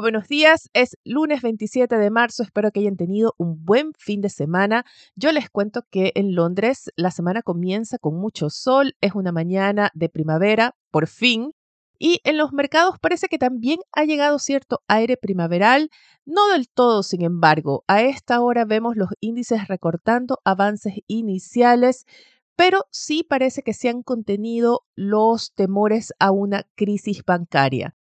Buenos días, es lunes 27 de marzo, espero que hayan tenido un buen fin de semana. Yo les cuento que en Londres la semana comienza con mucho sol, es una mañana de primavera, por fin, y en los mercados parece que también ha llegado cierto aire primaveral, no del todo, sin embargo. A esta hora vemos los índices recortando avances iniciales, pero sí parece que se han contenido los temores a una crisis bancaria.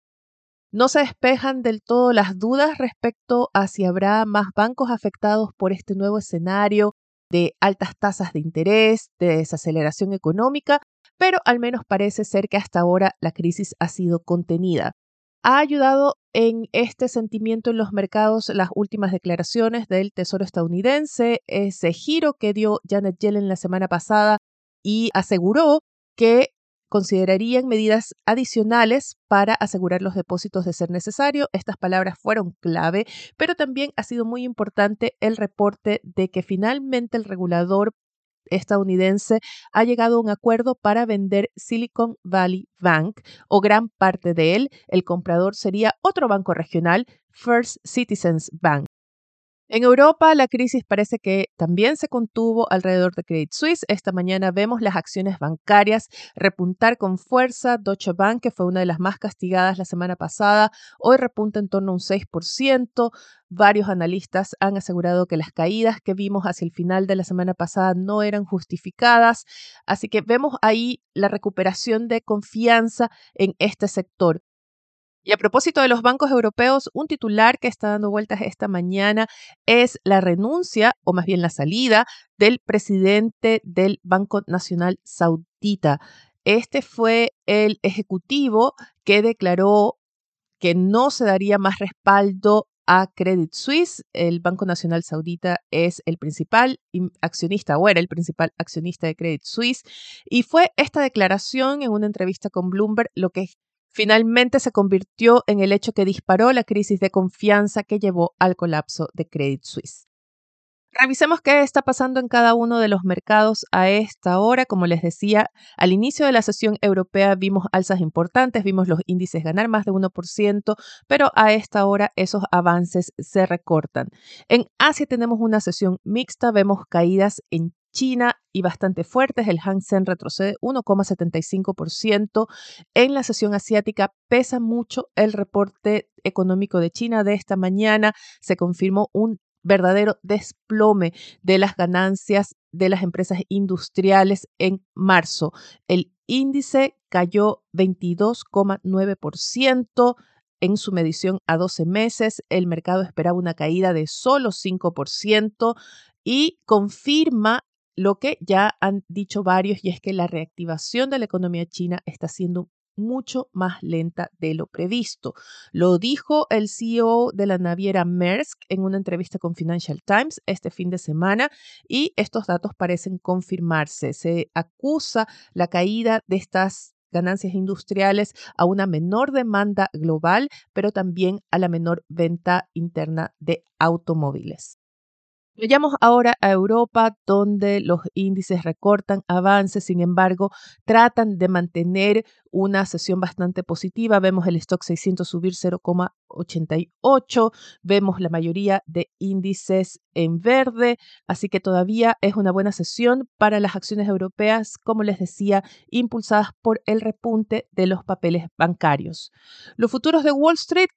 No se despejan del todo las dudas respecto a si habrá más bancos afectados por este nuevo escenario de altas tasas de interés, de desaceleración económica, pero al menos parece ser que hasta ahora la crisis ha sido contenida. Ha ayudado en este sentimiento en los mercados las últimas declaraciones del Tesoro estadounidense, ese giro que dio Janet Yellen la semana pasada y aseguró que considerarían medidas adicionales para asegurar los depósitos de ser necesario. Estas palabras fueron clave, pero también ha sido muy importante el reporte de que finalmente el regulador estadounidense ha llegado a un acuerdo para vender Silicon Valley Bank o gran parte de él. El comprador sería otro banco regional, First Citizens Bank. En Europa, la crisis parece que también se contuvo alrededor de Credit Suisse. Esta mañana vemos las acciones bancarias repuntar con fuerza. Deutsche Bank, que fue una de las más castigadas la semana pasada, hoy repunta en torno a un 6%. Varios analistas han asegurado que las caídas que vimos hacia el final de la semana pasada no eran justificadas. Así que vemos ahí la recuperación de confianza en este sector. Y a propósito de los bancos europeos, un titular que está dando vueltas esta mañana es la renuncia, o más bien la salida, del presidente del Banco Nacional Saudita. Este fue el ejecutivo que declaró que no se daría más respaldo a Credit Suisse. El Banco Nacional Saudita es el principal accionista o era el principal accionista de Credit Suisse. Y fue esta declaración en una entrevista con Bloomberg lo que finalmente se convirtió en el hecho que disparó la crisis de confianza que llevó al colapso de Credit Suisse. Revisemos qué está pasando en cada uno de los mercados a esta hora. Como les decía, al inicio de la sesión europea vimos alzas importantes, vimos los índices ganar más de 1%, pero a esta hora esos avances se recortan. En Asia tenemos una sesión mixta, vemos caídas en China y bastante fuertes. El Hang Seng retrocede 1,75%. En la sesión asiática pesa mucho el reporte económico de China de esta mañana. Se confirmó un verdadero desplome de las ganancias de las empresas industriales en marzo. El índice cayó 22,9% en su medición a 12 meses. El mercado esperaba una caída de solo 5% y confirma lo que ya han dicho varios y es que la reactivación de la economía china está siendo mucho más lenta de lo previsto. Lo dijo el CEO de la naviera Maersk en una entrevista con Financial Times este fin de semana y estos datos parecen confirmarse. Se acusa la caída de estas ganancias industriales a una menor demanda global, pero también a la menor venta interna de automóviles. Vayamos ahora a Europa, donde los índices recortan avances, sin embargo, tratan de mantener una sesión bastante positiva. Vemos el stock 600 subir 0,88, vemos la mayoría de índices en verde, así que todavía es una buena sesión para las acciones europeas, como les decía, impulsadas por el repunte de los papeles bancarios. Los futuros de Wall Street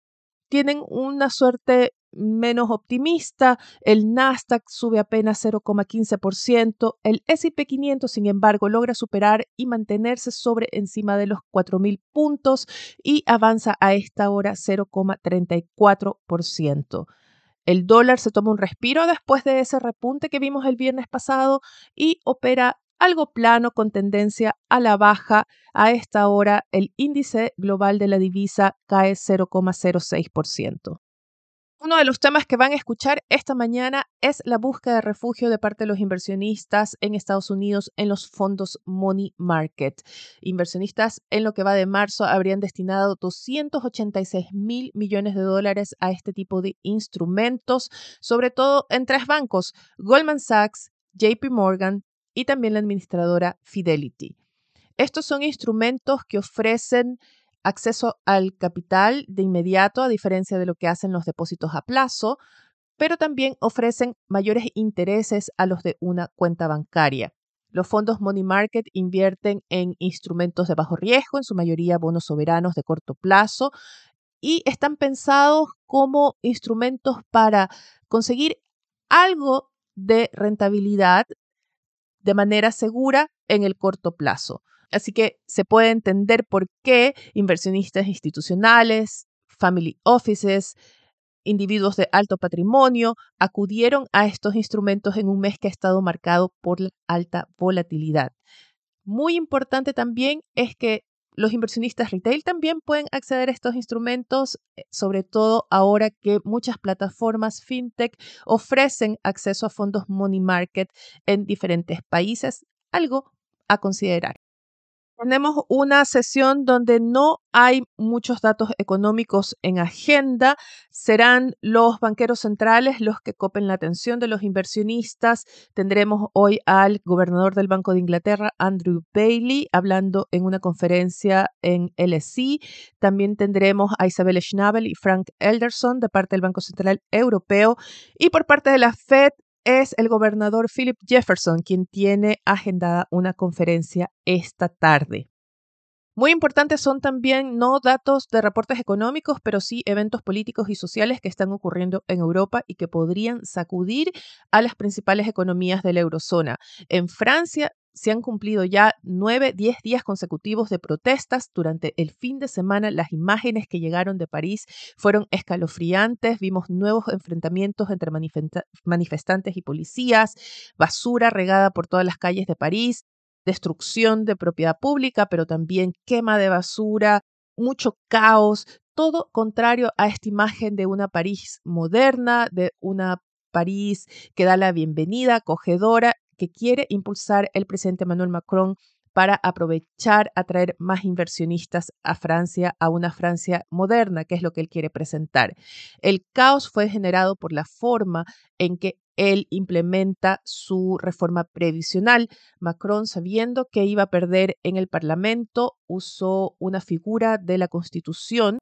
tienen una suerte menos optimista, el Nasdaq sube apenas 0,15%, el S&P 500 sin embargo logra superar y mantenerse sobre encima de los 4000 puntos y avanza a esta hora 0,34%. El dólar se toma un respiro después de ese repunte que vimos el viernes pasado y opera algo plano con tendencia a la baja. A esta hora el índice global de la divisa cae 0,06%. Uno de los temas que van a escuchar esta mañana es la búsqueda de refugio de parte de los inversionistas en Estados Unidos en los fondos Money Market. Inversionistas en lo que va de marzo habrían destinado 286 mil millones de dólares a este tipo de instrumentos, sobre todo en tres bancos, Goldman Sachs, JP Morgan y también la administradora Fidelity. Estos son instrumentos que ofrecen acceso al capital de inmediato, a diferencia de lo que hacen los depósitos a plazo, pero también ofrecen mayores intereses a los de una cuenta bancaria. Los fondos Money Market invierten en instrumentos de bajo riesgo, en su mayoría bonos soberanos de corto plazo, y están pensados como instrumentos para conseguir algo de rentabilidad de manera segura en el corto plazo. Así que se puede entender por qué inversionistas institucionales, family offices, individuos de alto patrimonio acudieron a estos instrumentos en un mes que ha estado marcado por la alta volatilidad. Muy importante también es que los inversionistas retail también pueden acceder a estos instrumentos, eh, sobre todo ahora que muchas plataformas fintech ofrecen acceso a fondos money market en diferentes países, algo a considerar. Tenemos una sesión donde no hay muchos datos económicos en agenda. Serán los banqueros centrales los que copen la atención de los inversionistas. Tendremos hoy al gobernador del Banco de Inglaterra, Andrew Bailey, hablando en una conferencia en LSE. También tendremos a Isabel Schnabel y Frank Elderson de parte del Banco Central Europeo. Y por parte de la Fed, es el gobernador Philip Jefferson quien tiene agendada una conferencia esta tarde. Muy importantes son también no datos de reportes económicos, pero sí eventos políticos y sociales que están ocurriendo en Europa y que podrían sacudir a las principales economías de la eurozona. En Francia se han cumplido ya nueve, diez días consecutivos de protestas. Durante el fin de semana, las imágenes que llegaron de París fueron escalofriantes. Vimos nuevos enfrentamientos entre manifestantes y policías, basura regada por todas las calles de París, destrucción de propiedad pública, pero también quema de basura, mucho caos, todo contrario a esta imagen de una París moderna, de una París que da la bienvenida, acogedora que quiere impulsar el presidente Emmanuel Macron para aprovechar, atraer más inversionistas a Francia, a una Francia moderna, que es lo que él quiere presentar. El caos fue generado por la forma en que él implementa su reforma previsional. Macron, sabiendo que iba a perder en el Parlamento, usó una figura de la Constitución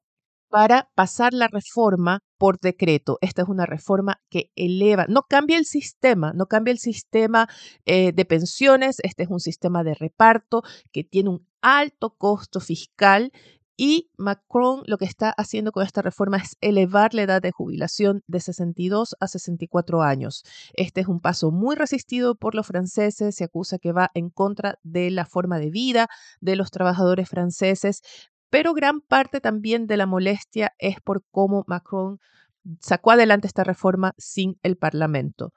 para pasar la reforma por decreto. Esta es una reforma que eleva, no cambia el sistema, no cambia el sistema eh, de pensiones, este es un sistema de reparto que tiene un alto costo fiscal y Macron lo que está haciendo con esta reforma es elevar la edad de jubilación de 62 a 64 años. Este es un paso muy resistido por los franceses, se acusa que va en contra de la forma de vida de los trabajadores franceses, pero gran parte también de la molestia es por cómo Macron sacó adelante esta reforma sin el Parlamento.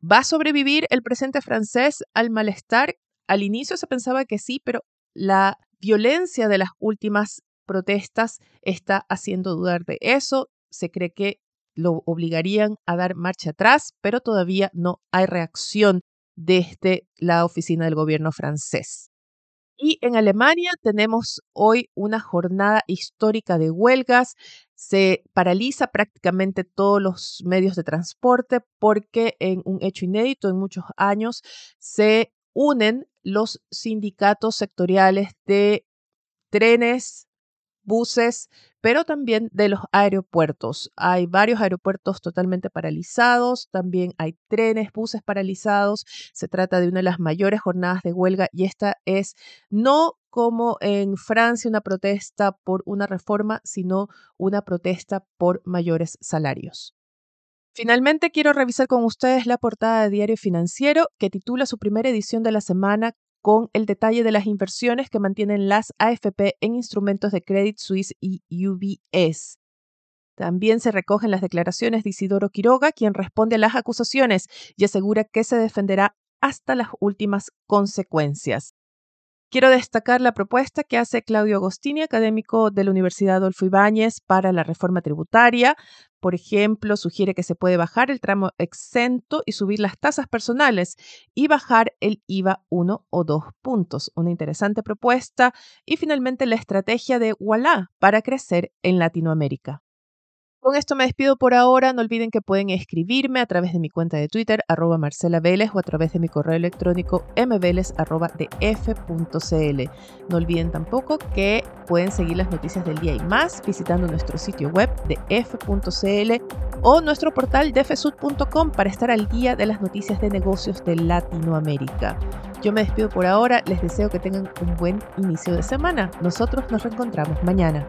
¿Va a sobrevivir el presente francés al malestar? Al inicio se pensaba que sí, pero la violencia de las últimas protestas está haciendo dudar de eso. Se cree que lo obligarían a dar marcha atrás, pero todavía no hay reacción desde la oficina del gobierno francés. Y en Alemania tenemos hoy una jornada histórica de huelgas. Se paraliza prácticamente todos los medios de transporte porque en un hecho inédito en muchos años se unen los sindicatos sectoriales de trenes, buses, pero también de los aeropuertos. Hay varios aeropuertos totalmente paralizados, también hay trenes, buses paralizados. Se trata de una de las mayores jornadas de huelga y esta es no como en Francia una protesta por una reforma, sino una protesta por mayores salarios. Finalmente quiero revisar con ustedes la portada de Diario Financiero que titula su primera edición de la semana con el detalle de las inversiones que mantienen las AFP en instrumentos de Credit Suisse y UBS. También se recogen las declaraciones de Isidoro Quiroga, quien responde a las acusaciones y asegura que se defenderá hasta las últimas consecuencias. Quiero destacar la propuesta que hace Claudio Agostini, académico de la Universidad Adolfo Ibáñez, para la reforma tributaria, Por ejemplo, sugiere que se puede bajar el tramo exento y subir las tasas personales y bajar el IVA uno o dos puntos. Una interesante propuesta. Y finalmente la estrategia de Walla para crecer en Latinoamérica. Con esto me despido por ahora. No olviden que pueden escribirme a través de mi cuenta de Twitter, arroba Marcela Vélez, o a través de mi correo electrónico mveles.df.cl. No olviden tampoco que pueden seguir las noticias del día y más visitando nuestro sitio web de f.cl o nuestro portal defesud.com para estar al día de las noticias de negocios de Latinoamérica. Yo me despido por ahora, les deseo que tengan un buen inicio de semana. Nosotros nos reencontramos mañana.